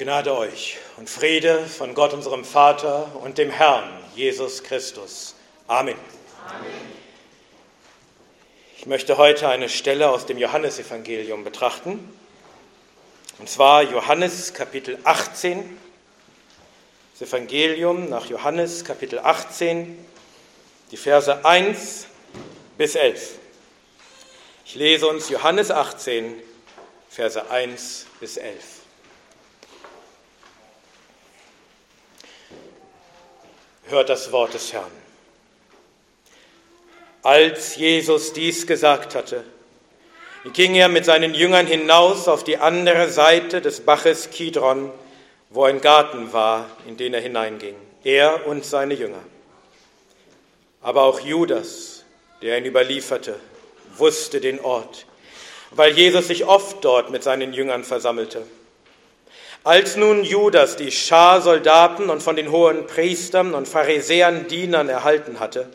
Gnade euch und Friede von Gott, unserem Vater und dem Herrn Jesus Christus. Amen. Amen. Ich möchte heute eine Stelle aus dem Johannesevangelium betrachten. Und zwar Johannes Kapitel 18. Das Evangelium nach Johannes Kapitel 18, die Verse 1 bis 11. Ich lese uns Johannes 18, Verse 1 bis 11. hört das Wort des Herrn. Als Jesus dies gesagt hatte, ging er mit seinen Jüngern hinaus auf die andere Seite des Baches Kidron, wo ein Garten war, in den er hineinging, er und seine Jünger. Aber auch Judas, der ihn überlieferte, wusste den Ort, weil Jesus sich oft dort mit seinen Jüngern versammelte. Als nun Judas die Schar Soldaten und von den hohen Priestern und Pharisäern Dienern erhalten hatte,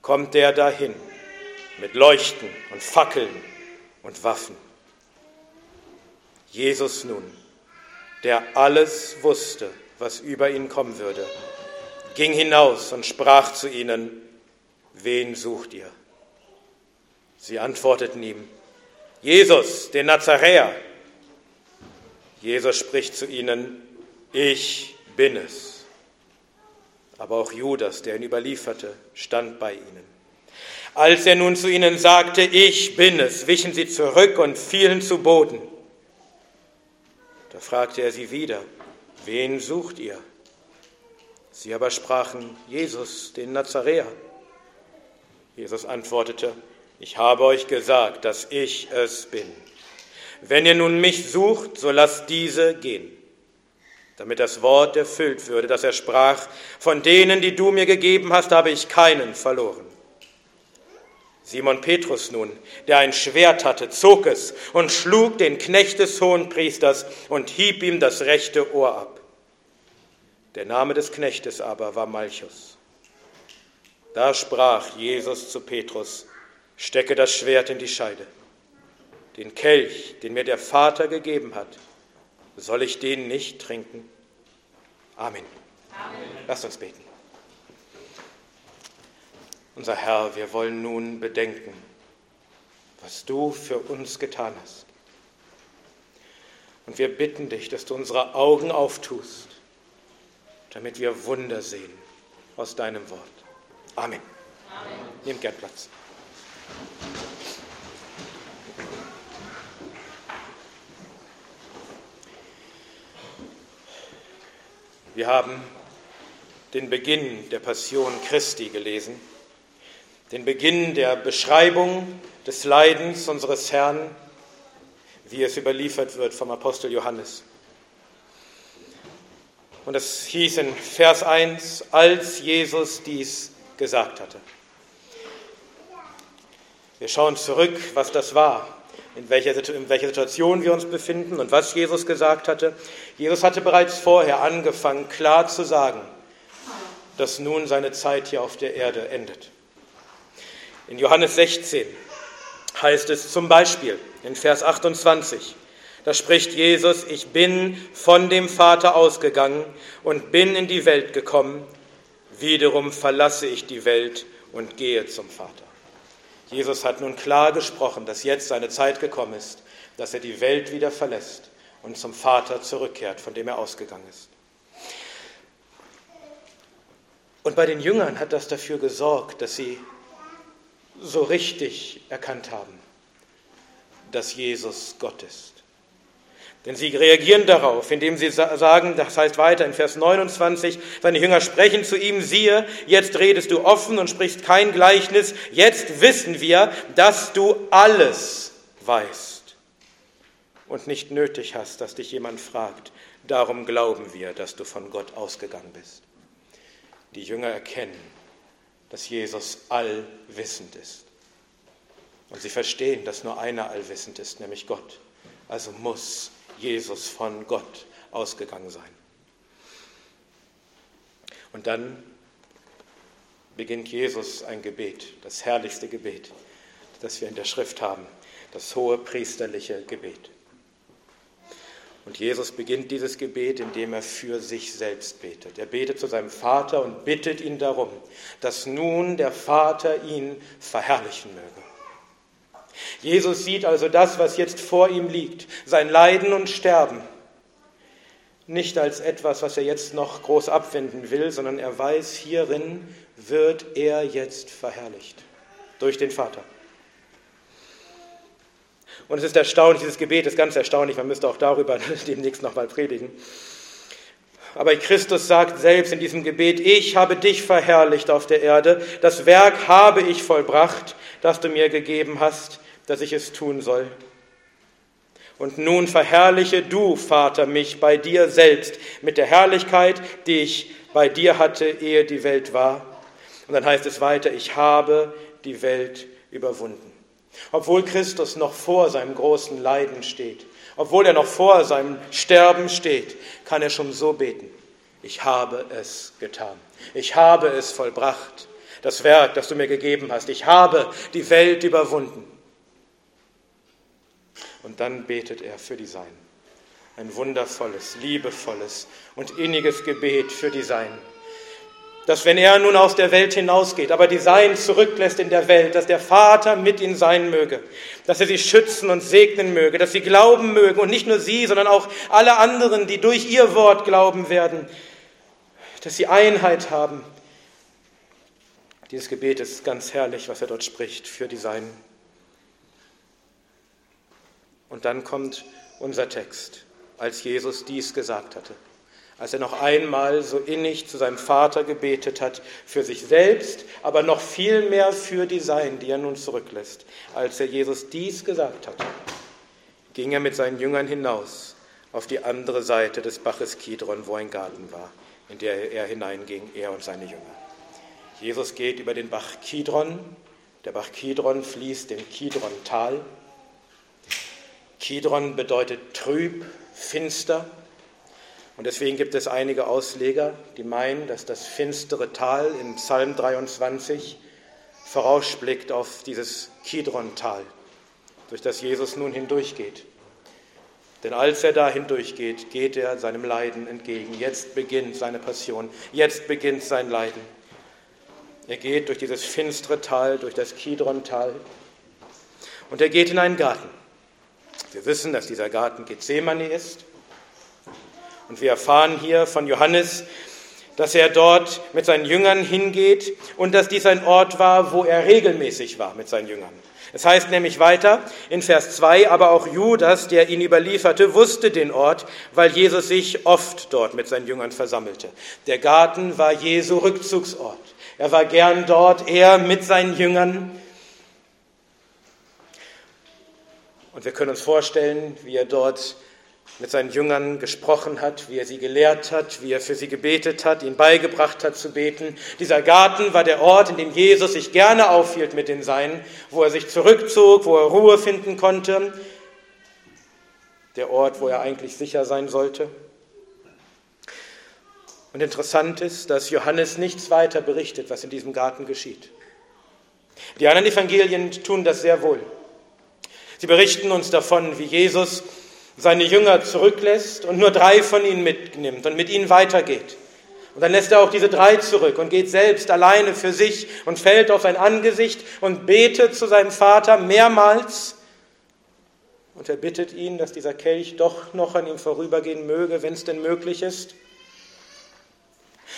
kommt er dahin mit Leuchten und Fackeln und Waffen. Jesus nun, der alles wusste, was über ihn kommen würde, ging hinaus und sprach zu ihnen, wen sucht ihr? Sie antworteten ihm, Jesus, den Nazaräer. Jesus spricht zu ihnen, ich bin es. Aber auch Judas, der ihn überlieferte, stand bei ihnen. Als er nun zu ihnen sagte, ich bin es, wichen sie zurück und fielen zu Boden. Da fragte er sie wieder, wen sucht ihr? Sie aber sprachen, Jesus, den Nazaräer. Jesus antwortete, ich habe euch gesagt, dass ich es bin. Wenn ihr nun mich sucht, so lasst diese gehen, damit das Wort erfüllt würde, dass er sprach, von denen, die du mir gegeben hast, habe ich keinen verloren. Simon Petrus nun, der ein Schwert hatte, zog es und schlug den Knecht des Hohenpriesters und hieb ihm das rechte Ohr ab. Der Name des Knechtes aber war Malchus. Da sprach Jesus zu Petrus, stecke das Schwert in die Scheide den Kelch, den mir der Vater gegeben hat, soll ich den nicht trinken? Amen. Amen. Lasst uns beten. Unser Herr, wir wollen nun bedenken, was du für uns getan hast. Und wir bitten dich, dass du unsere Augen auftust, damit wir Wunder sehen aus deinem Wort. Amen. Amen. Nehmt gern Platz. Wir haben den Beginn der Passion Christi gelesen, den Beginn der Beschreibung des Leidens unseres Herrn, wie es überliefert wird vom Apostel Johannes. Und es hieß in Vers 1, als Jesus dies gesagt hatte. Wir schauen zurück, was das war in welcher, in welcher Situation wir uns befinden und was Jesus gesagt hatte. Jesus hatte bereits vorher angefangen, klar zu sagen, dass nun seine Zeit hier auf der Erde endet. In Johannes 16 heißt es zum Beispiel in Vers 28, da spricht Jesus, ich bin von dem Vater ausgegangen und bin in die Welt gekommen, wiederum verlasse ich die Welt und gehe zum Vater. Jesus hat nun klar gesprochen, dass jetzt seine Zeit gekommen ist, dass er die Welt wieder verlässt und zum Vater zurückkehrt, von dem er ausgegangen ist. Und bei den Jüngern hat das dafür gesorgt, dass sie so richtig erkannt haben, dass Jesus Gott ist. Denn sie reagieren darauf, indem sie sagen, das heißt weiter in Vers 29, seine Jünger sprechen zu ihm, siehe, jetzt redest du offen und sprichst kein Gleichnis, jetzt wissen wir, dass du alles weißt und nicht nötig hast, dass dich jemand fragt. Darum glauben wir, dass du von Gott ausgegangen bist. Die Jünger erkennen, dass Jesus allwissend ist. Und sie verstehen, dass nur einer allwissend ist, nämlich Gott. Also muss Jesus von Gott ausgegangen sein. Und dann beginnt Jesus ein Gebet, das herrlichste Gebet, das wir in der Schrift haben, das hohe priesterliche Gebet. Und Jesus beginnt dieses Gebet, indem er für sich selbst betet. Er betet zu seinem Vater und bittet ihn darum, dass nun der Vater ihn verherrlichen möge. Jesus sieht also das, was jetzt vor ihm liegt, sein Leiden und Sterben, nicht als etwas, was er jetzt noch groß abwenden will, sondern er weiß, hierin wird er jetzt verherrlicht durch den Vater. Und es ist erstaunlich, dieses Gebet ist ganz erstaunlich, man müsste auch darüber demnächst nochmal predigen. Aber Christus sagt selbst in diesem Gebet, ich habe dich verherrlicht auf der Erde, das Werk habe ich vollbracht, das du mir gegeben hast, dass ich es tun soll. Und nun verherrliche du, Vater, mich bei dir selbst mit der Herrlichkeit, die ich bei dir hatte, ehe die Welt war. Und dann heißt es weiter, ich habe die Welt überwunden. Obwohl Christus noch vor seinem großen Leiden steht, obwohl er noch vor seinem Sterben steht, kann er schon so beten. Ich habe es getan. Ich habe es vollbracht. Das Werk, das du mir gegeben hast. Ich habe die Welt überwunden. Und dann betet er für die Seinen. Ein wundervolles, liebevolles und inniges Gebet für die Seinen dass wenn er nun aus der Welt hinausgeht, aber die Sein zurücklässt in der Welt, dass der Vater mit ihnen sein möge, dass er sie schützen und segnen möge, dass sie glauben mögen und nicht nur sie, sondern auch alle anderen, die durch ihr Wort glauben werden, dass sie Einheit haben. Dieses Gebet ist ganz herrlich, was er dort spricht für die Seinen. Und dann kommt unser Text, als Jesus dies gesagt hatte als er noch einmal so innig zu seinem Vater gebetet hat, für sich selbst, aber noch viel mehr für die Sein, die er nun zurücklässt. Als er Jesus dies gesagt hat, ging er mit seinen Jüngern hinaus auf die andere Seite des Baches Kidron, wo ein Garten war, in der er hineinging, er und seine Jünger. Jesus geht über den Bach Kidron. Der Bach Kidron fließt im Kidron-Tal. Kidron bedeutet trüb, finster. Und deswegen gibt es einige Ausleger, die meinen, dass das finstere Tal in Psalm 23 vorausblickt auf dieses Kidron-Tal, durch das Jesus nun hindurchgeht. Denn als er da hindurchgeht, geht er seinem Leiden entgegen. Jetzt beginnt seine Passion, jetzt beginnt sein Leiden. Er geht durch dieses finstere Tal, durch das Kidron-Tal und er geht in einen Garten. Wir wissen, dass dieser Garten Gethsemane ist. Und wir erfahren hier von Johannes, dass er dort mit seinen Jüngern hingeht und dass dies ein Ort war, wo er regelmäßig war mit seinen Jüngern. Es heißt nämlich weiter in Vers 2, aber auch Judas, der ihn überlieferte, wusste den Ort, weil Jesus sich oft dort mit seinen Jüngern versammelte. Der Garten war Jesu Rückzugsort. Er war gern dort, er mit seinen Jüngern. Und wir können uns vorstellen, wie er dort mit seinen Jüngern gesprochen hat, wie er sie gelehrt hat, wie er für sie gebetet hat, ihnen beigebracht hat zu beten. Dieser Garten war der Ort, in dem Jesus sich gerne aufhielt mit den Seinen, wo er sich zurückzog, wo er Ruhe finden konnte. Der Ort, wo er eigentlich sicher sein sollte. Und interessant ist, dass Johannes nichts weiter berichtet, was in diesem Garten geschieht. Die anderen Evangelien tun das sehr wohl. Sie berichten uns davon, wie Jesus seine Jünger zurücklässt und nur drei von ihnen mitnimmt und mit ihnen weitergeht. Und dann lässt er auch diese drei zurück und geht selbst alleine für sich und fällt auf sein Angesicht und betet zu seinem Vater mehrmals. Und er bittet ihn, dass dieser Kelch doch noch an ihm vorübergehen möge, wenn es denn möglich ist.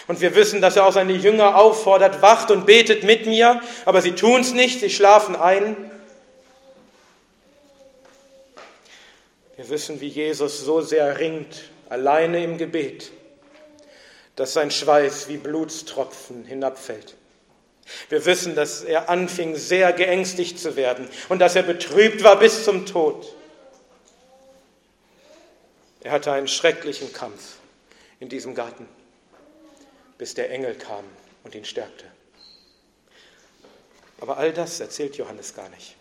Und wir wissen, dass er auch seine Jünger auffordert, wacht und betet mit mir, aber sie tun es nicht, sie schlafen ein. Wir wissen, wie Jesus so sehr ringt, alleine im Gebet, dass sein Schweiß wie Blutstropfen hinabfällt. Wir wissen, dass er anfing, sehr geängstigt zu werden und dass er betrübt war bis zum Tod. Er hatte einen schrecklichen Kampf in diesem Garten, bis der Engel kam und ihn stärkte. Aber all das erzählt Johannes gar nicht.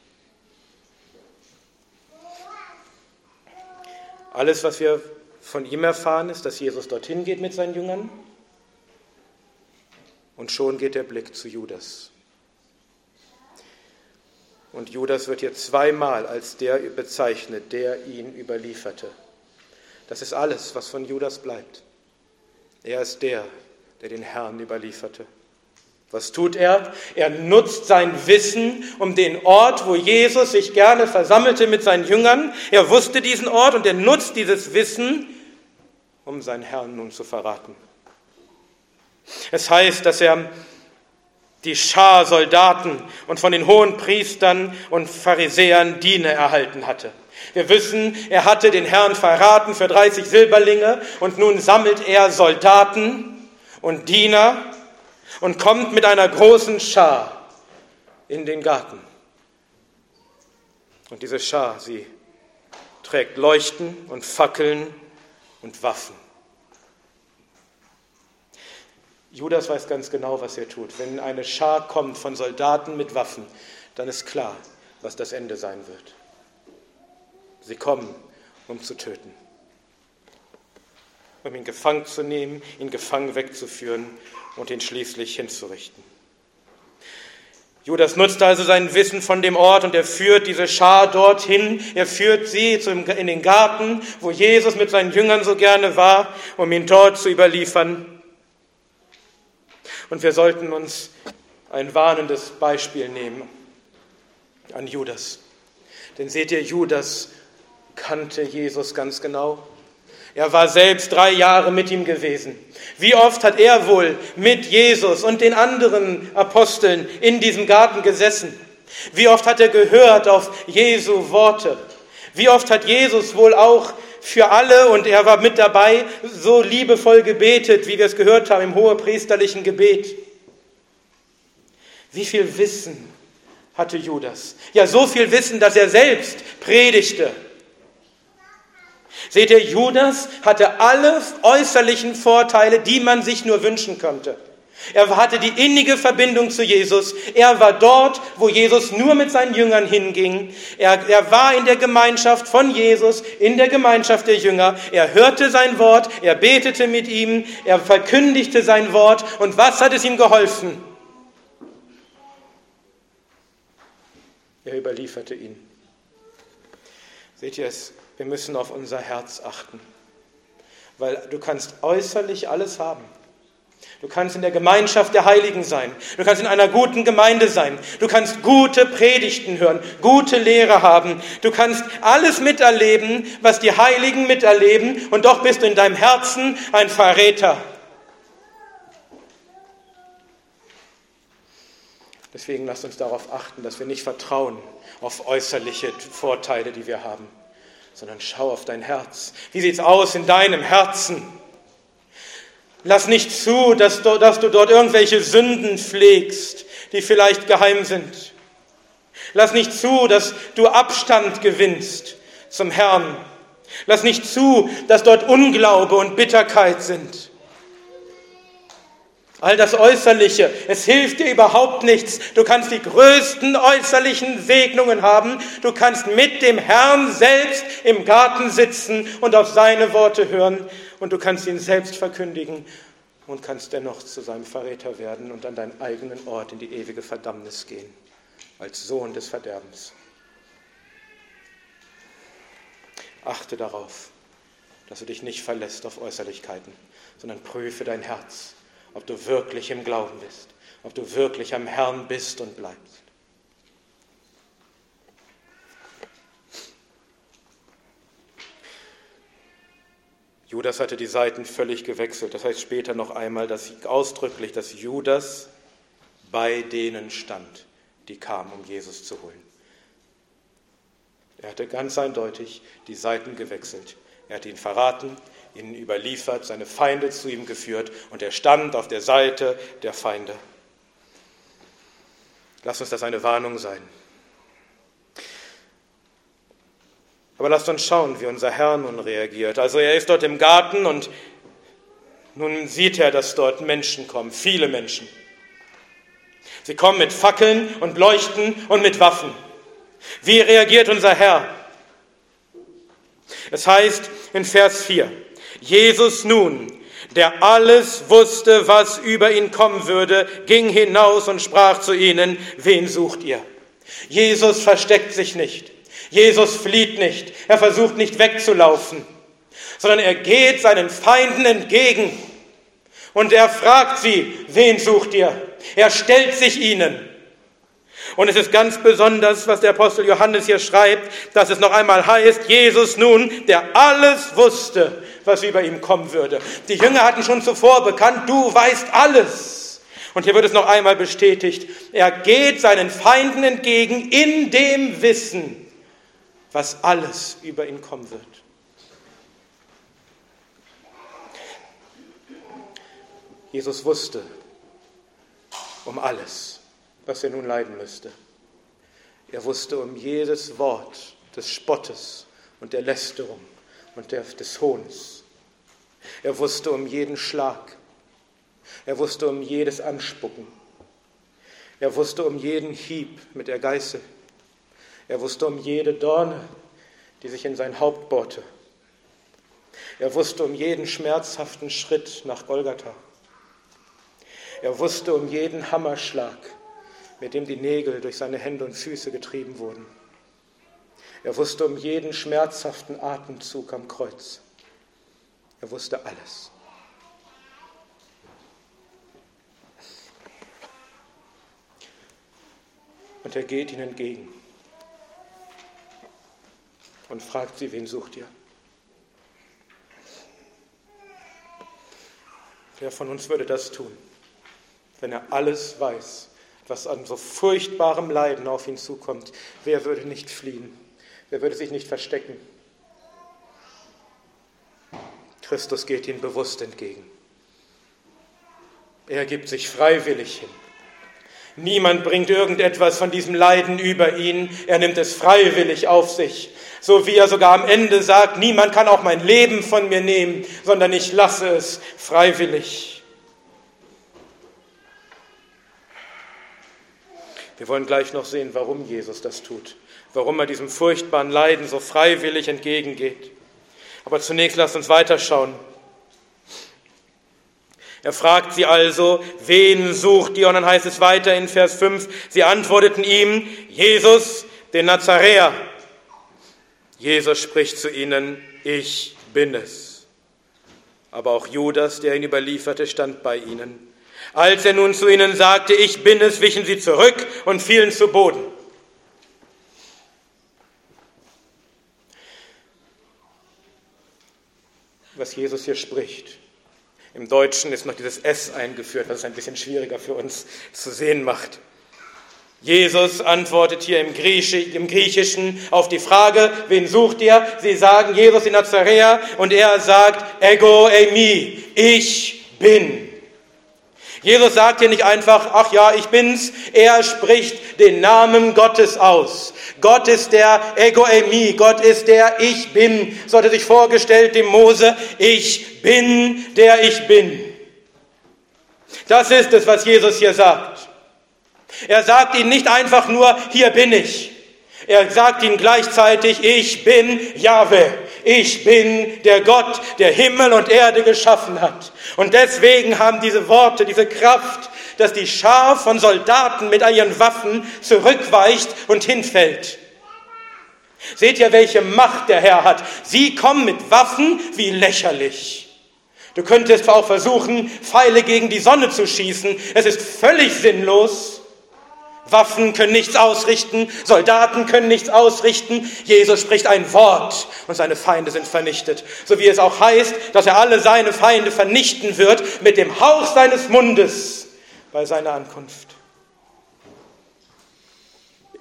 Alles, was wir von ihm erfahren, ist, dass Jesus dorthin geht mit seinen Jüngern und schon geht der Blick zu Judas. Und Judas wird hier zweimal als der bezeichnet, der ihn überlieferte. Das ist alles, was von Judas bleibt. Er ist der, der den Herrn überlieferte. Was tut er? Er nutzt sein Wissen um den Ort, wo Jesus sich gerne versammelte mit seinen Jüngern. Er wusste diesen Ort und er nutzt dieses Wissen, um seinen Herrn nun zu verraten. Es heißt, dass er die Schar Soldaten und von den hohen Priestern und Pharisäern Diene erhalten hatte. Wir wissen, er hatte den Herrn verraten für 30 Silberlinge und nun sammelt er Soldaten und Diener und kommt mit einer großen Schar in den Garten. Und diese Schar, sie trägt Leuchten und Fackeln und Waffen. Judas weiß ganz genau, was er tut. Wenn eine Schar kommt von Soldaten mit Waffen, dann ist klar, was das Ende sein wird. Sie kommen, um zu töten, um ihn gefangen zu nehmen, ihn gefangen wegzuführen und ihn schließlich hinzurichten. Judas nutzt also sein Wissen von dem Ort und er führt diese Schar dorthin. Er führt sie in den Garten, wo Jesus mit seinen Jüngern so gerne war, um ihn dort zu überliefern. Und wir sollten uns ein warnendes Beispiel nehmen an Judas. Denn seht ihr, Judas kannte Jesus ganz genau. Er war selbst drei Jahre mit ihm gewesen. Wie oft hat er wohl mit Jesus und den anderen Aposteln in diesem Garten gesessen? Wie oft hat er gehört auf Jesu Worte? Wie oft hat Jesus wohl auch für alle, und er war mit dabei, so liebevoll gebetet, wie wir es gehört haben im hohepriesterlichen Gebet? Wie viel Wissen hatte Judas? Ja, so viel Wissen, dass er selbst predigte Seht ihr, Judas hatte alle äußerlichen Vorteile, die man sich nur wünschen könnte. Er hatte die innige Verbindung zu Jesus. Er war dort, wo Jesus nur mit seinen Jüngern hinging. Er, er, war in der Gemeinschaft von Jesus, in der Gemeinschaft der Jünger. Er hörte sein Wort, er betete mit ihm, er verkündigte sein Wort. Und was hat es ihm geholfen? Er überlieferte ihn. Seht ihr es? Wir müssen auf unser Herz achten, weil du kannst äußerlich alles haben. Du kannst in der Gemeinschaft der Heiligen sein. Du kannst in einer guten Gemeinde sein. Du kannst gute Predigten hören, gute Lehre haben. Du kannst alles miterleben, was die Heiligen miterleben. Und doch bist du in deinem Herzen ein Verräter. Deswegen lasst uns darauf achten, dass wir nicht vertrauen auf äußerliche Vorteile, die wir haben sondern schau auf dein Herz. Wie sieht es aus in deinem Herzen? Lass nicht zu, dass du, dass du dort irgendwelche Sünden pflegst, die vielleicht geheim sind. Lass nicht zu, dass du Abstand gewinnst zum Herrn. Lass nicht zu, dass dort Unglaube und Bitterkeit sind. All das Äußerliche, es hilft dir überhaupt nichts. Du kannst die größten äußerlichen Segnungen haben. Du kannst mit dem Herrn selbst im Garten sitzen und auf seine Worte hören. Und du kannst ihn selbst verkündigen und kannst dennoch zu seinem Verräter werden und an deinen eigenen Ort in die ewige Verdammnis gehen, als Sohn des Verderbens. Achte darauf, dass du dich nicht verlässt auf Äußerlichkeiten, sondern prüfe dein Herz ob du wirklich im Glauben bist, ob du wirklich am Herrn bist und bleibst. Judas hatte die Seiten völlig gewechselt. Das heißt später noch einmal, dass ausdrücklich, dass Judas bei denen stand, die kamen, um Jesus zu holen. Er hatte ganz eindeutig die Seiten gewechselt. Er hat ihn verraten, ihn überliefert, seine Feinde zu ihm geführt und er stand auf der Seite der Feinde. Lass uns das eine Warnung sein. Aber lasst uns schauen, wie unser Herr nun reagiert. Also er ist dort im Garten und nun sieht er, dass dort Menschen kommen, viele Menschen. Sie kommen mit Fackeln und Leuchten und mit Waffen. Wie reagiert unser Herr? Es heißt in Vers 4, Jesus nun, der alles wusste, was über ihn kommen würde, ging hinaus und sprach zu ihnen, wen sucht ihr? Jesus versteckt sich nicht. Jesus flieht nicht. Er versucht nicht wegzulaufen, sondern er geht seinen Feinden entgegen und er fragt sie, wen sucht ihr? Er stellt sich ihnen. Und es ist ganz besonders, was der Apostel Johannes hier schreibt, dass es noch einmal heißt, Jesus nun, der alles wusste, was über ihm kommen würde. Die Jünger hatten schon zuvor bekannt, du weißt alles. Und hier wird es noch einmal bestätigt, er geht seinen Feinden entgegen in dem Wissen, was alles über ihn kommen wird. Jesus wusste um alles, was er nun leiden müsste. Er wusste um jedes Wort des Spottes und der Lästerung und des Hohns. Er wusste um jeden Schlag. Er wusste um jedes Anspucken. Er wusste um jeden Hieb mit der Geißel. Er wusste um jede Dorne, die sich in sein Haupt bohrte. Er wusste um jeden schmerzhaften Schritt nach Golgatha. Er wusste um jeden Hammerschlag, mit dem die Nägel durch seine Hände und Füße getrieben wurden. Er wusste um jeden schmerzhaften Atemzug am Kreuz. Er wusste alles. Und er geht ihnen entgegen und fragt sie, wen sucht ihr? Wer von uns würde das tun? wenn er alles weiß, was an so furchtbarem Leiden auf ihn zukommt, wer würde nicht fliehen? Wer würde sich nicht verstecken? Christus geht ihm bewusst entgegen. Er gibt sich freiwillig hin. Niemand bringt irgendetwas von diesem Leiden über ihn. Er nimmt es freiwillig auf sich. So wie er sogar am Ende sagt, niemand kann auch mein Leben von mir nehmen, sondern ich lasse es freiwillig. Wir wollen gleich noch sehen, warum Jesus das tut, warum er diesem furchtbaren Leiden so freiwillig entgegengeht. Aber zunächst lasst uns weiterschauen. Er fragt sie also, wen sucht ihr? Und dann heißt es weiter in Vers 5, sie antworteten ihm, Jesus, den Nazaräer. Jesus spricht zu ihnen, ich bin es. Aber auch Judas, der ihn überlieferte, stand bei ihnen. Als er nun zu ihnen sagte, ich bin es, wichen sie zurück und fielen zu Boden. Was Jesus hier spricht. Im Deutschen ist noch dieses S eingeführt, was es ein bisschen schwieriger für uns zu sehen macht. Jesus antwortet hier im, Griechischen auf die Frage, wen sucht ihr? Sie sagen Jesus in Nazaräer und er sagt, ego eimi, ich bin. Jesus sagt hier nicht einfach, ach ja, ich bin's. Er spricht den Namen Gottes aus. Gott ist der Ego Emi. Gott ist der Ich Bin. So hat er sich vorgestellt dem Mose. Ich bin der Ich Bin. Das ist es, was Jesus hier sagt. Er sagt ihnen nicht einfach nur, hier bin ich. Er sagt ihnen gleichzeitig, ich bin Jahwe. Ich bin der Gott, der Himmel und Erde geschaffen hat. Und deswegen haben diese Worte diese Kraft, dass die Schar von Soldaten mit ihren Waffen zurückweicht und hinfällt. Seht ihr, welche Macht der Herr hat? Sie kommen mit Waffen wie lächerlich. Du könntest auch versuchen, Pfeile gegen die Sonne zu schießen. Es ist völlig sinnlos. Waffen können nichts ausrichten, Soldaten können nichts ausrichten. Jesus spricht ein Wort und seine Feinde sind vernichtet. So wie es auch heißt, dass er alle seine Feinde vernichten wird mit dem Hauch seines Mundes bei seiner Ankunft.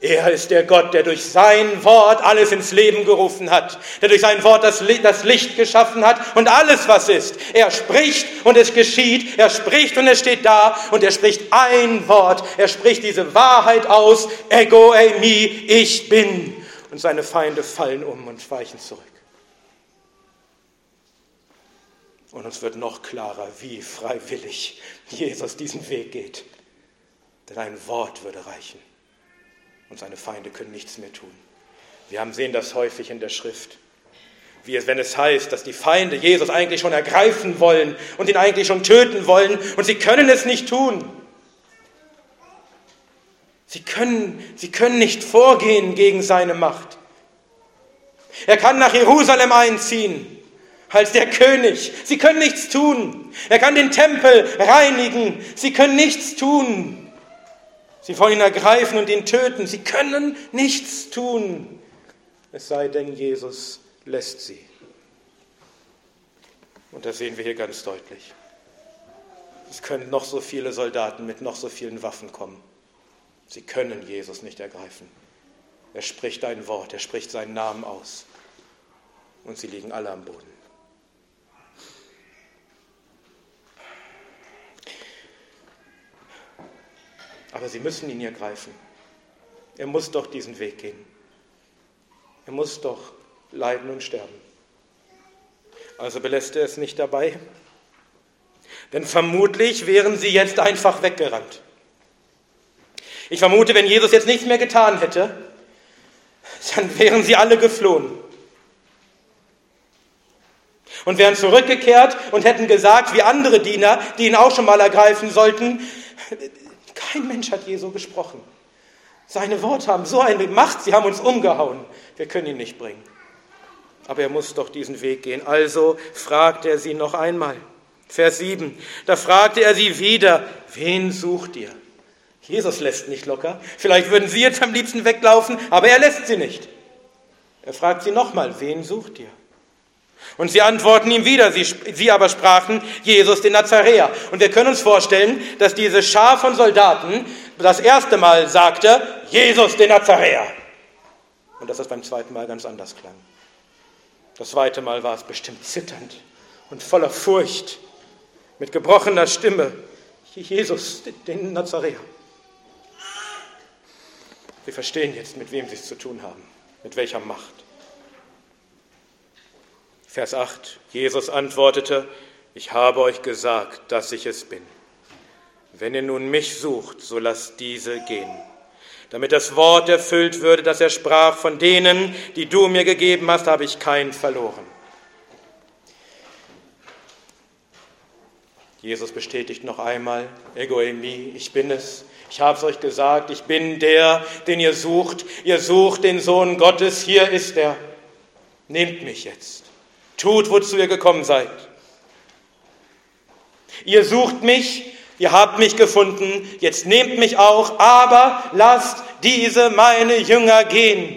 Er ist der Gott, der durch sein Wort alles ins Leben gerufen hat, der durch sein Wort das Licht geschaffen hat und alles, was ist. Er spricht und es geschieht, er spricht und es steht da und er spricht ein Wort, er spricht diese Wahrheit aus, ego eimi, ich bin. Und seine Feinde fallen um und weichen zurück. Und uns wird noch klarer, wie freiwillig Jesus diesen Weg geht. Denn ein Wort würde reichen und seine Feinde können nichts mehr tun. Wir haben sehen das häufig in der Schrift. Wie es, wenn es heißt, dass die Feinde Jesus eigentlich schon ergreifen wollen und ihn eigentlich schon töten wollen und sie können es nicht tun. Sie können, sie können nicht vorgehen gegen seine Macht. Er kann nach Jerusalem einziehen als der König. Sie können nichts tun. Er kann den Tempel reinigen. Sie können nichts tun. Sie wollen ihn ergreifen und ihn töten. Sie können nichts tun. Es sei denn, Jesus lässt sie. Und das sehen wir hier ganz deutlich. Es können noch so viele Soldaten mit noch so vielen Waffen kommen. Sie können Jesus nicht ergreifen. Er spricht ein Wort, er spricht seinen Namen aus. Und sie liegen alle am Boden. Aber sie müssen ihn ergreifen. Er muss doch diesen Weg gehen. Er muss doch leiden und sterben. Also belässt er es nicht dabei. Denn vermutlich wären sie jetzt einfach weggerannt. Ich vermute, wenn Jesus jetzt nichts mehr getan hätte, dann wären sie alle geflohen. Und wären zurückgekehrt und hätten gesagt, wie andere Diener, die ihn auch schon mal ergreifen sollten, kein Mensch hat Jesu gesprochen. Seine Worte haben so eine Macht, sie haben uns umgehauen. Wir können ihn nicht bringen. Aber er muss doch diesen Weg gehen. Also fragt er sie noch einmal. Vers 7. Da fragte er sie wieder, wen sucht ihr? Jesus lässt nicht locker. Vielleicht würden sie jetzt am liebsten weglaufen, aber er lässt sie nicht. Er fragt sie nochmal, wen sucht ihr? Und sie antworten ihm wieder, sie, sie aber sprachen Jesus den Nazaräer. Und wir können uns vorstellen, dass diese Schar von Soldaten das erste Mal sagte, Jesus den Nazaräer. Und dass das beim zweiten Mal ganz anders klang. Das zweite Mal war es bestimmt zitternd und voller Furcht, mit gebrochener Stimme, Jesus den Nazaräer. Sie verstehen jetzt, mit wem sie es zu tun haben, mit welcher Macht. Vers 8. Jesus antwortete, ich habe euch gesagt, dass ich es bin. Wenn ihr nun mich sucht, so lasst diese gehen. Damit das Wort erfüllt würde, das er sprach, von denen, die du mir gegeben hast, habe ich keinen verloren. Jesus bestätigt noch einmal, Ego eimi, ich bin es. Ich habe es euch gesagt, ich bin der, den ihr sucht. Ihr sucht den Sohn Gottes, hier ist er. Nehmt mich jetzt. Tut, wozu ihr gekommen seid. Ihr sucht mich, ihr habt mich gefunden, jetzt nehmt mich auch, aber lasst diese meine Jünger gehen.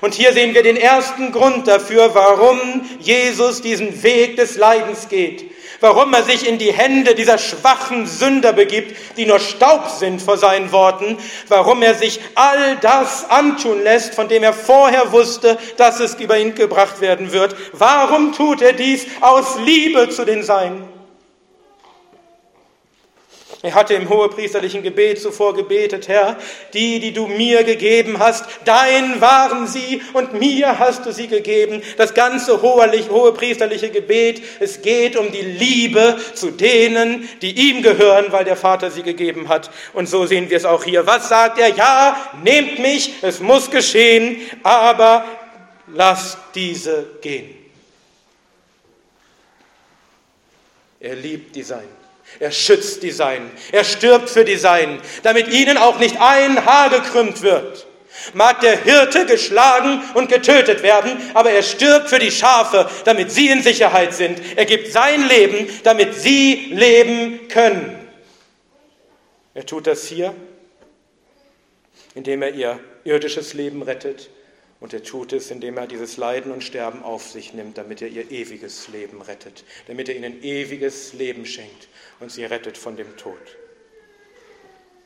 Und hier sehen wir den ersten Grund dafür, warum Jesus diesen Weg des Leidens geht warum er sich in die Hände dieser schwachen Sünder begibt, die nur Staub sind vor seinen Worten, warum er sich all das antun lässt, von dem er vorher wusste, dass es über ihn gebracht werden wird. Warum tut er dies aus Liebe zu den Seinen? Er hatte im hohepriesterlichen Gebet zuvor gebetet, Herr, die, die du mir gegeben hast, dein waren sie und mir hast du sie gegeben. Das ganze hohepriesterliche Gebet, es geht um die Liebe zu denen, die ihm gehören, weil der Vater sie gegeben hat. Und so sehen wir es auch hier. Was sagt er? Ja, nehmt mich, es muss geschehen, aber lasst diese gehen. Er liebt die Seinen. Er schützt die Seinen. Er stirbt für die Seinen, damit ihnen auch nicht ein Haar gekrümmt wird. Mag der Hirte geschlagen und getötet werden, aber er stirbt für die Schafe, damit sie in Sicherheit sind. Er gibt sein Leben, damit sie leben können. Er tut das hier, indem er ihr irdisches Leben rettet und er tut es, indem er dieses Leiden und Sterben auf sich nimmt, damit er ihr ewiges Leben rettet, damit er ihnen ewiges Leben schenkt und sie rettet von dem Tod.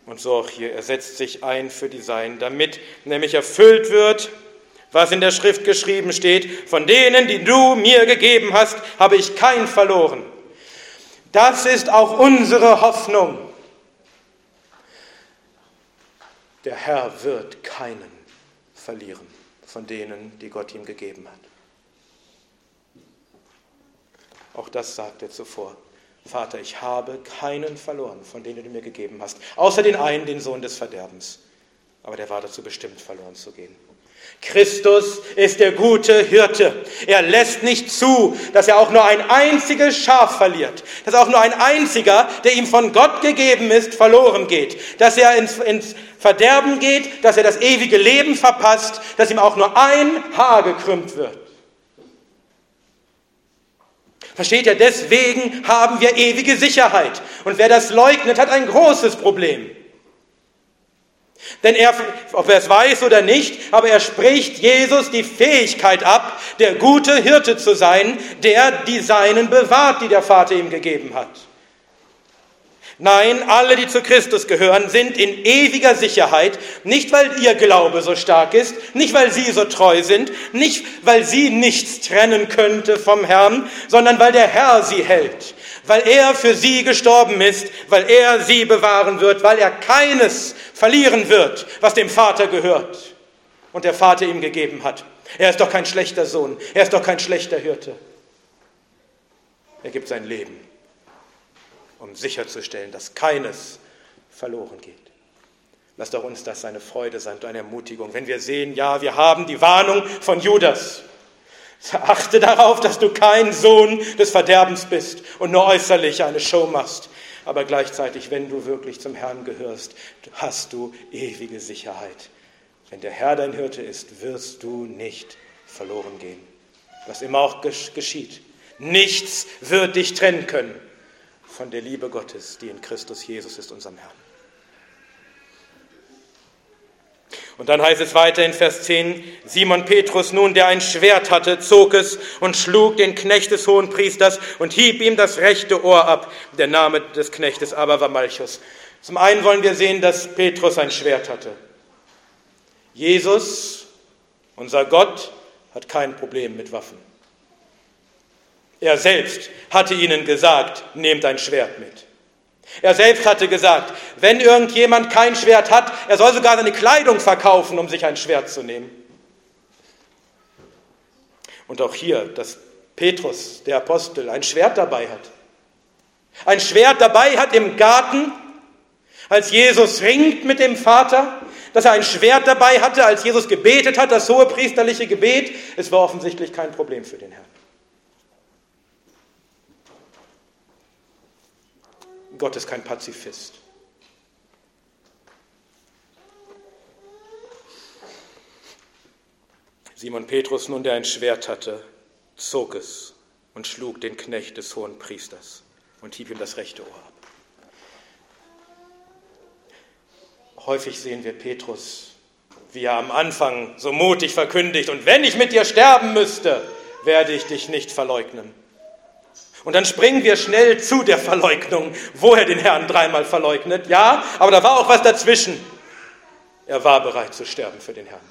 Und so auch hier, er setzt sich ein für die Seinen, damit nämlich erfüllt wird, was in der Schrift geschrieben steht, von denen, die du mir gegeben hast, habe ich keinen verloren. Das ist auch unsere Hoffnung. Der Herr wird keinen verlieren von denen, die Gott ihm gegeben hat. Auch das sagt er zuvor. Vater, ich habe keinen verloren, von denen du mir gegeben hast, außer den einen, den Sohn des Verderbens. Aber der war dazu bestimmt, verloren zu gehen. Christus ist der gute Hirte. Er lässt nicht zu, dass er auch nur ein einziges Schaf verliert, dass auch nur ein einziger, der ihm von Gott gegeben ist, verloren geht, dass er ins, ins Verderben geht, dass er das ewige Leben verpasst, dass ihm auch nur ein Haar gekrümmt wird. Versteht ihr? Deswegen haben wir ewige Sicherheit. Und wer das leugnet, hat ein großes Problem. Denn er, ob er es weiß oder nicht, aber er spricht Jesus die Fähigkeit ab, der gute Hirte zu sein, der die Seinen bewahrt, die der Vater ihm gegeben hat. Nein, alle, die zu Christus gehören, sind in ewiger Sicherheit, nicht weil ihr Glaube so stark ist, nicht weil sie so treu sind, nicht weil sie nichts trennen könnte vom Herrn, sondern weil der Herr sie hält, weil er für sie gestorben ist, weil er sie bewahren wird, weil er keines verlieren wird, was dem Vater gehört und der Vater ihm gegeben hat. Er ist doch kein schlechter Sohn, er ist doch kein schlechter Hirte. Er gibt sein Leben um sicherzustellen, dass keines verloren geht. Lass doch uns das eine Freude sein und eine Ermutigung, wenn wir sehen, ja, wir haben die Warnung von Judas. Achte darauf, dass du kein Sohn des Verderbens bist und nur äußerlich eine Show machst. Aber gleichzeitig, wenn du wirklich zum Herrn gehörst, hast du ewige Sicherheit. Wenn der Herr dein Hirte ist, wirst du nicht verloren gehen. Was immer auch geschieht. Nichts wird dich trennen können von der Liebe Gottes, die in Christus Jesus ist, unserem Herrn. Und dann heißt es weiter in Vers 10, Simon Petrus nun, der ein Schwert hatte, zog es und schlug den Knecht des hohen Priesters und hieb ihm das rechte Ohr ab. Der Name des Knechtes aber war Malchus. Zum einen wollen wir sehen, dass Petrus ein Schwert hatte. Jesus, unser Gott, hat kein Problem mit Waffen. Er selbst hatte ihnen gesagt, nehmt ein Schwert mit. Er selbst hatte gesagt, wenn irgendjemand kein Schwert hat, er soll sogar seine Kleidung verkaufen, um sich ein Schwert zu nehmen. Und auch hier, dass Petrus, der Apostel, ein Schwert dabei hat. Ein Schwert dabei hat im Garten, als Jesus ringt mit dem Vater, dass er ein Schwert dabei hatte, als Jesus gebetet hat, das hohe priesterliche Gebet. Es war offensichtlich kein Problem für den Herrn. Gott ist kein Pazifist. Simon Petrus nun, der ein Schwert hatte, zog es und schlug den Knecht des hohen Priesters und hieb ihm das rechte Ohr ab. Häufig sehen wir Petrus, wie er am Anfang so mutig verkündigt, und wenn ich mit dir sterben müsste, werde ich dich nicht verleugnen. Und dann springen wir schnell zu der Verleugnung, wo er den Herrn dreimal verleugnet. Ja, aber da war auch was dazwischen. Er war bereit zu sterben für den Herrn.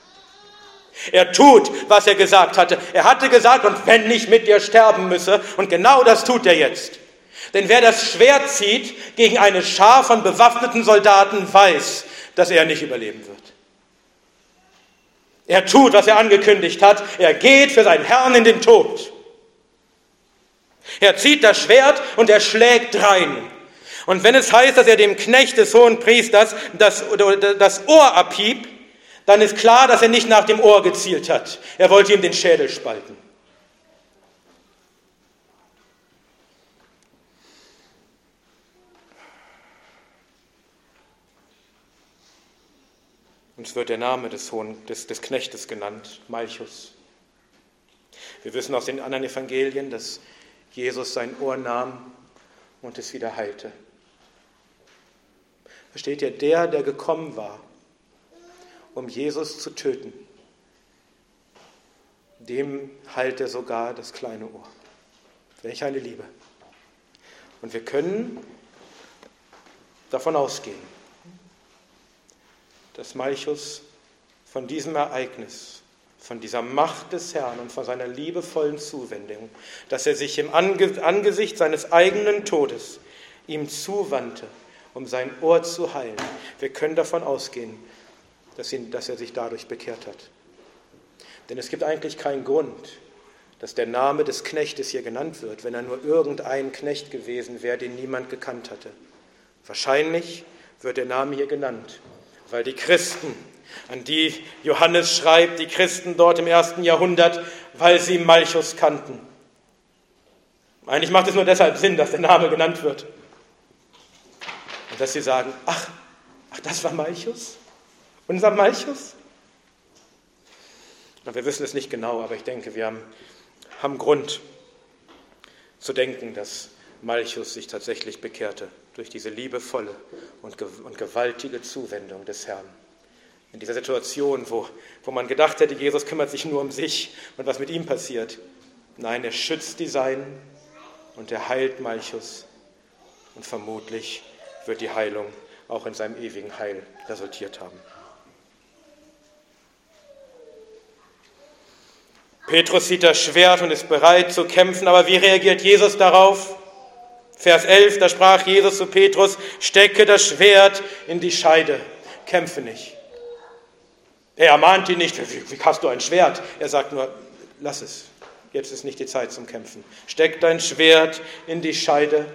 Er tut, was er gesagt hatte. Er hatte gesagt, und wenn ich mit dir sterben müsse, und genau das tut er jetzt. Denn wer das Schwert zieht gegen eine Schar von bewaffneten Soldaten, weiß, dass er nicht überleben wird. Er tut, was er angekündigt hat. Er geht für seinen Herrn in den Tod. Er zieht das Schwert und er schlägt rein. Und wenn es heißt, dass er dem Knecht des hohen Priesters das, das Ohr abhieb, dann ist klar, dass er nicht nach dem Ohr gezielt hat. Er wollte ihm den Schädel spalten. Uns wird der Name des, Hohen, des, des Knechtes genannt, Malchus. Wir wissen aus den anderen Evangelien, dass Jesus sein Ohr nahm und es wieder heilte. Versteht ihr, der, der gekommen war, um Jesus zu töten, dem heilt er sogar das kleine Ohr. Welch eine Liebe. Und wir können davon ausgehen, dass Malchus von diesem Ereignis von dieser Macht des Herrn und von seiner liebevollen Zuwendung, dass er sich im Angesicht seines eigenen Todes ihm zuwandte, um sein Ohr zu heilen. Wir können davon ausgehen, dass, ihn, dass er sich dadurch bekehrt hat. Denn es gibt eigentlich keinen Grund, dass der Name des Knechtes hier genannt wird, wenn er nur irgendein Knecht gewesen wäre, den niemand gekannt hatte. Wahrscheinlich wird der Name hier genannt, weil die Christen an die Johannes schreibt, die Christen dort im ersten Jahrhundert, weil sie Malchus kannten. Eigentlich macht es nur deshalb Sinn, dass der Name genannt wird. Und dass sie sagen, ach, ach das war Malchus? Unser Malchus? Na, wir wissen es nicht genau, aber ich denke, wir haben, haben Grund zu denken, dass Malchus sich tatsächlich bekehrte durch diese liebevolle und, gewaltige Zuwendung des Herrn. In dieser Situation, wo, wo man gedacht hätte, Jesus kümmert sich nur um sich und was mit ihm passiert. Nein, er schützt die Seinen und er heilt Malchus. Und vermutlich wird die Heilung auch in seinem ewigen Heil resultiert haben. Petrus sieht das Schwert und ist bereit zu kämpfen, aber wie reagiert Jesus darauf? Vers 11, da sprach Jesus zu Petrus, stecke das Schwert in die Scheide, kämpfe nicht. Er ermahnt ihn nicht, wie, hast du ein Schwert? Er sagt nur, lass es, jetzt ist nicht die Zeit zum Kämpfen. Steck dein Schwert in die Scheide,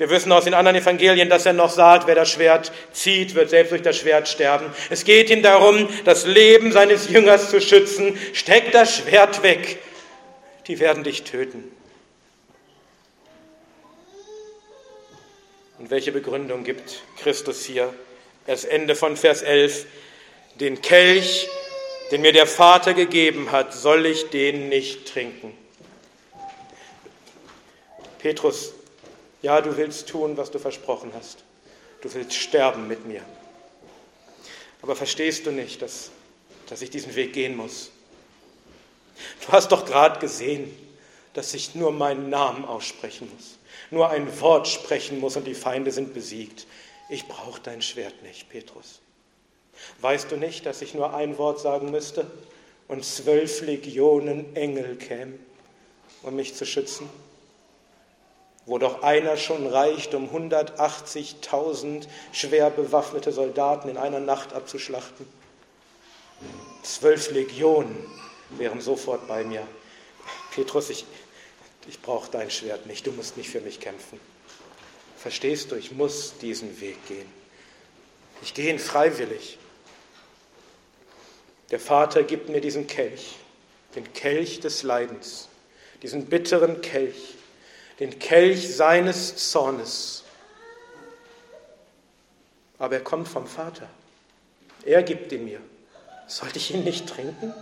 wir wissen aus den anderen Evangelien, dass er noch sagt, wer das Schwert zieht, wird selbst durch das Schwert sterben. Es geht ihm darum, das Leben seines Jüngers zu schützen. Steck das Schwert weg. Die werden dich töten. Und welche Begründung gibt Christus hier? Das Ende von Vers 11. Den Kelch, den mir der Vater gegeben hat, soll ich den nicht trinken. Petrus ja, du willst tun, was du versprochen hast. Du willst sterben mit mir. Aber verstehst du nicht, dass, dass ich diesen Weg gehen muss? Du hast doch gerade gesehen, dass ich nur meinen Namen aussprechen muss, nur ein Wort sprechen muss und die Feinde sind besiegt. Ich brauche dein Schwert nicht, Petrus. Weißt du nicht, dass ich nur ein Wort sagen müsste und zwölf Legionen Engel kämen, um mich zu schützen? wo doch einer schon reicht, um 180.000 schwer bewaffnete Soldaten in einer Nacht abzuschlachten. Zwölf Legionen wären sofort bei mir. Petrus, ich, ich brauche dein Schwert nicht, du musst nicht für mich kämpfen. Verstehst du, ich muss diesen Weg gehen. Ich gehe ihn freiwillig. Der Vater gibt mir diesen Kelch, den Kelch des Leidens, diesen bitteren Kelch, den Kelch seines Zornes. Aber er kommt vom Vater. Er gibt ihn mir. Sollte ich ihn nicht trinken?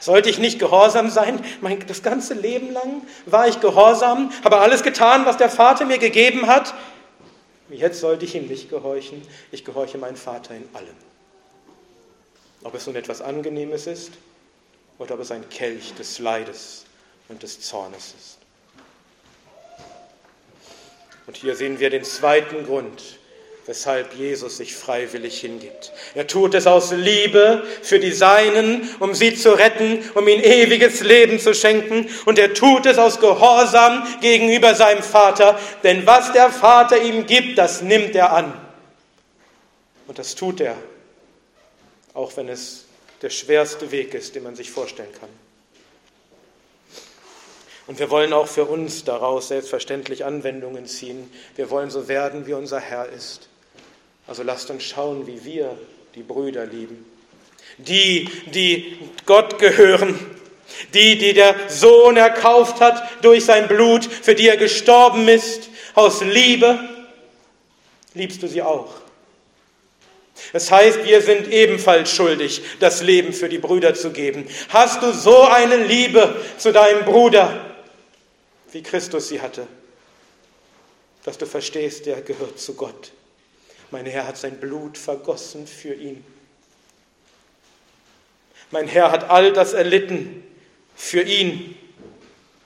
Sollte ich nicht gehorsam sein? Mein, das ganze Leben lang war ich gehorsam, habe alles getan, was der Vater mir gegeben hat. Jetzt sollte ich ihm nicht gehorchen. Ich gehorche meinem Vater in allem. Ob es nun etwas Angenehmes ist oder ob es ein Kelch des Leides und des Zornes ist. Und hier sehen wir den zweiten Grund, weshalb Jesus sich freiwillig hingibt. Er tut es aus Liebe für die Seinen, um sie zu retten, um ihnen ewiges Leben zu schenken. Und er tut es aus Gehorsam gegenüber seinem Vater, denn was der Vater ihm gibt, das nimmt er an. Und das tut er, auch wenn es der schwerste Weg ist, den man sich vorstellen kann. Und wir wollen auch für uns daraus selbstverständlich Anwendungen ziehen. Wir wollen so werden, wie unser Herr ist. Also lasst uns schauen, wie wir die Brüder lieben. Die, die Gott gehören. Die, die der Sohn erkauft hat durch sein Blut, für die er gestorben ist. Aus Liebe liebst du sie auch. Das heißt, wir sind ebenfalls schuldig, das Leben für die Brüder zu geben. Hast du so eine Liebe zu deinem Bruder? wie Christus sie hatte, dass du verstehst, der gehört zu Gott. Mein Herr hat sein Blut vergossen für ihn. Mein Herr hat all das erlitten für ihn.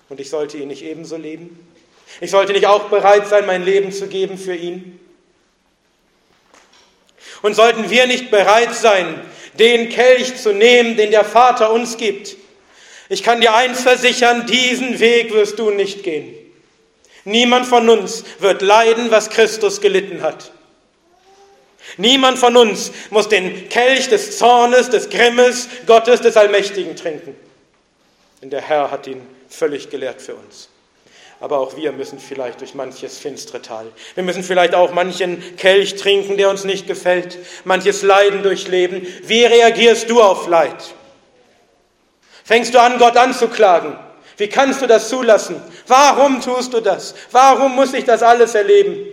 Und ich sollte ihn nicht ebenso leben? Ich sollte nicht auch bereit sein, mein Leben zu geben für ihn? Und sollten wir nicht bereit sein, den Kelch zu nehmen, den der Vater uns gibt, ich kann dir eins versichern, diesen Weg wirst du nicht gehen. Niemand von uns wird leiden, was Christus gelitten hat. Niemand von uns muss den Kelch des Zornes, des Grimmes Gottes, des Allmächtigen trinken. Denn der Herr hat ihn völlig gelehrt für uns. Aber auch wir müssen vielleicht durch manches finstere Tal. Wir müssen vielleicht auch manchen Kelch trinken, der uns nicht gefällt, manches Leiden durchleben. Wie reagierst du auf Leid? Fängst du an, Gott anzuklagen? Wie kannst du das zulassen? Warum tust du das? Warum muss ich das alles erleben?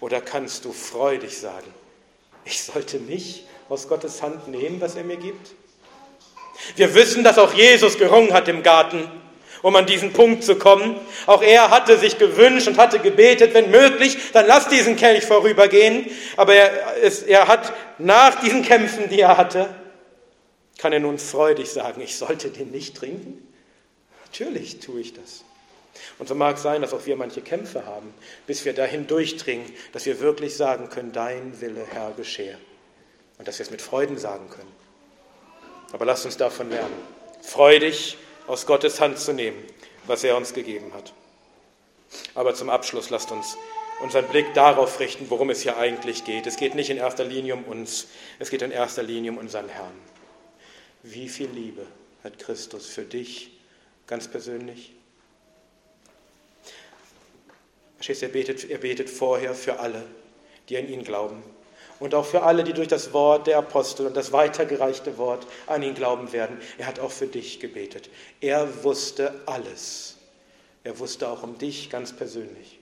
Oder kannst du freudig sagen, ich sollte nicht aus Gottes Hand nehmen, was er mir gibt? Wir wissen, dass auch Jesus gerungen hat im Garten um an diesen Punkt zu kommen. Auch er hatte sich gewünscht und hatte gebetet, wenn möglich, dann lass diesen Kelch vorübergehen. Aber er, es, er hat nach diesen Kämpfen, die er hatte, kann er nun freudig sagen, ich sollte den nicht trinken? Natürlich tue ich das. Und so mag es sein, dass auch wir manche Kämpfe haben, bis wir dahin durchdringen, dass wir wirklich sagen können, dein Wille, Herr, geschehe. Und dass wir es mit Freuden sagen können. Aber lasst uns davon lernen, freudig aus Gottes Hand zu nehmen, was er uns gegeben hat. Aber zum Abschluss lasst uns unseren Blick darauf richten, worum es hier eigentlich geht. Es geht nicht in erster Linie um uns, es geht in erster Linie um unseren Herrn. Wie viel Liebe hat Christus für dich ganz persönlich? Er betet, er betet vorher für alle, die an ihn glauben. Und auch für alle, die durch das Wort der Apostel und das weitergereichte Wort an ihn glauben werden. Er hat auch für dich gebetet. Er wusste alles. Er wusste auch um dich ganz persönlich.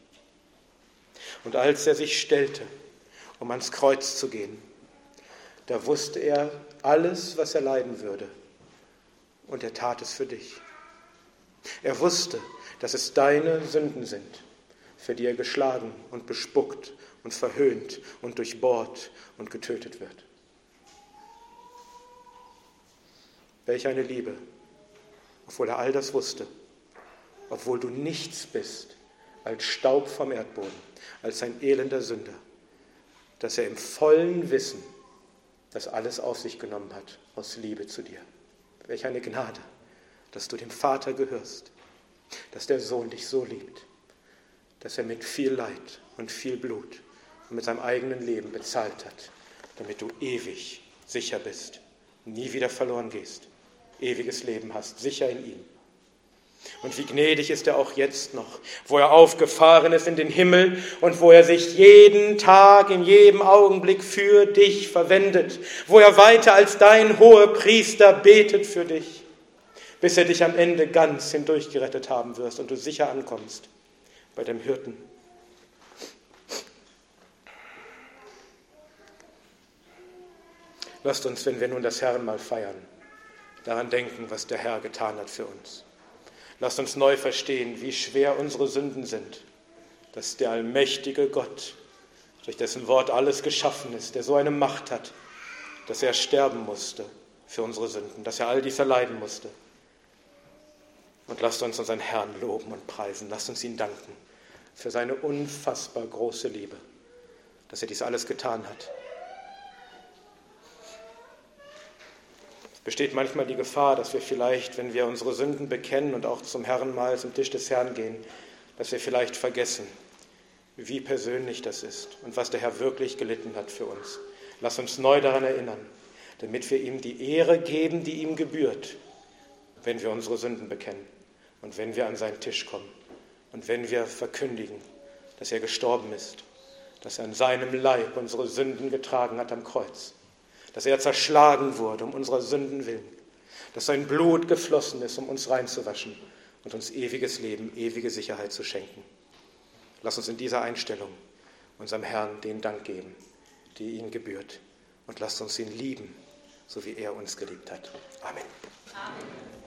Und als er sich stellte, um ans Kreuz zu gehen, da wusste er alles, was er leiden würde. Und er tat es für dich. Er wusste, dass es deine Sünden sind, für die er geschlagen und bespuckt und verhöhnt und durchbohrt und getötet wird. Welch eine Liebe, obwohl er all das wusste, obwohl du nichts bist als Staub vom Erdboden, als ein elender Sünder, dass er im vollen Wissen das alles auf sich genommen hat aus Liebe zu dir. Welch eine Gnade, dass du dem Vater gehörst, dass der Sohn dich so liebt, dass er mit viel Leid und viel Blut und mit seinem eigenen Leben bezahlt hat, damit du ewig sicher bist, nie wieder verloren gehst, ewiges Leben hast, sicher in ihm. Und wie gnädig ist er auch jetzt noch, wo er aufgefahren ist in den Himmel und wo er sich jeden Tag, in jedem Augenblick für dich verwendet, wo er weiter als dein hoher Priester betet für dich, bis er dich am Ende ganz hindurchgerettet haben wirst und du sicher ankommst bei dem Hirten. Lasst uns, wenn wir nun das Herrn mal feiern, daran denken, was der Herr getan hat für uns. Lasst uns neu verstehen, wie schwer unsere Sünden sind, dass der allmächtige Gott, durch dessen Wort alles geschaffen ist, der so eine Macht hat, dass er sterben musste für unsere Sünden, dass er all dies erleiden musste. Und lasst uns unseren Herrn loben und preisen, lasst uns ihn danken für seine unfassbar große Liebe, dass er dies alles getan hat. besteht manchmal die Gefahr, dass wir vielleicht, wenn wir unsere Sünden bekennen und auch zum Herrn mal zum Tisch des Herrn gehen, dass wir vielleicht vergessen, wie persönlich das ist und was der Herr wirklich gelitten hat für uns. Lass uns neu daran erinnern, damit wir ihm die Ehre geben, die ihm gebührt, wenn wir unsere Sünden bekennen und wenn wir an seinen Tisch kommen und wenn wir verkündigen, dass er gestorben ist, dass er an seinem Leib unsere Sünden getragen hat am Kreuz dass er zerschlagen wurde um unserer Sünden willen, dass sein Blut geflossen ist, um uns reinzuwaschen und uns ewiges Leben, ewige Sicherheit zu schenken. Lass uns in dieser Einstellung unserem Herrn den Dank geben, die ihm gebührt, und lasst uns ihn lieben, so wie er uns geliebt hat. Amen. Amen.